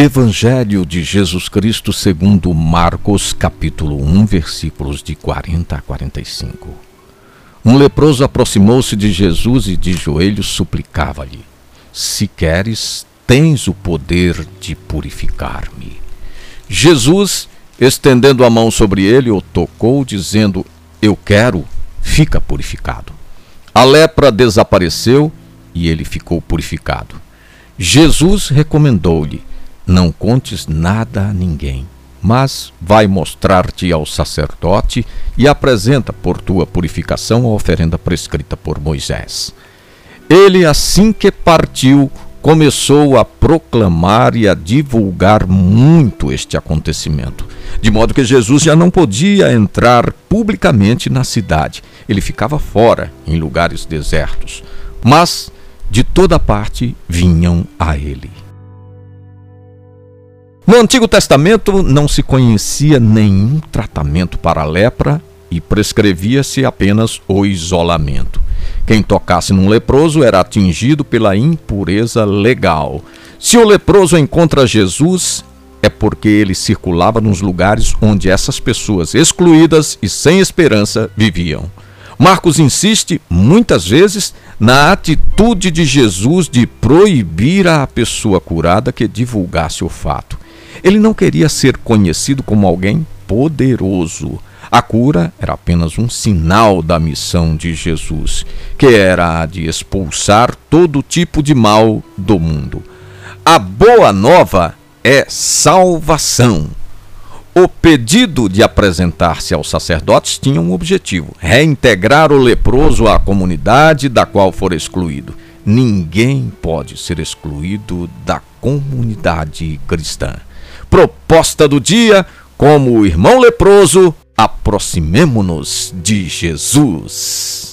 Evangelho de Jesus Cristo segundo Marcos, capítulo 1, versículos de 40 a 45. Um leproso aproximou-se de Jesus e de joelhos suplicava-lhe: Se queres, tens o poder de purificar-me. Jesus, estendendo a mão sobre ele, o tocou, dizendo: Eu quero, fica purificado. A lepra desapareceu e ele ficou purificado. Jesus recomendou-lhe: não contes nada a ninguém, mas vai mostrar-te ao sacerdote e apresenta por tua purificação a oferenda prescrita por Moisés. Ele, assim que partiu, começou a proclamar e a divulgar muito este acontecimento, de modo que Jesus já não podia entrar publicamente na cidade. Ele ficava fora, em lugares desertos, mas de toda parte vinham a ele. No Antigo Testamento não se conhecia nenhum tratamento para a lepra e prescrevia-se apenas o isolamento. Quem tocasse num leproso era atingido pela impureza legal. Se o leproso encontra Jesus, é porque ele circulava nos lugares onde essas pessoas excluídas e sem esperança viviam. Marcos insiste, muitas vezes, na atitude de Jesus de proibir à pessoa curada que divulgasse o fato. Ele não queria ser conhecido como alguém poderoso. A cura era apenas um sinal da missão de Jesus, que era a de expulsar todo tipo de mal do mundo. A boa nova é salvação. O pedido de apresentar-se aos sacerdotes tinha um objetivo: reintegrar o leproso à comunidade da qual for excluído. Ninguém pode ser excluído da comunidade cristã. Proposta do dia: como o irmão leproso, aproximemo-nos de Jesus.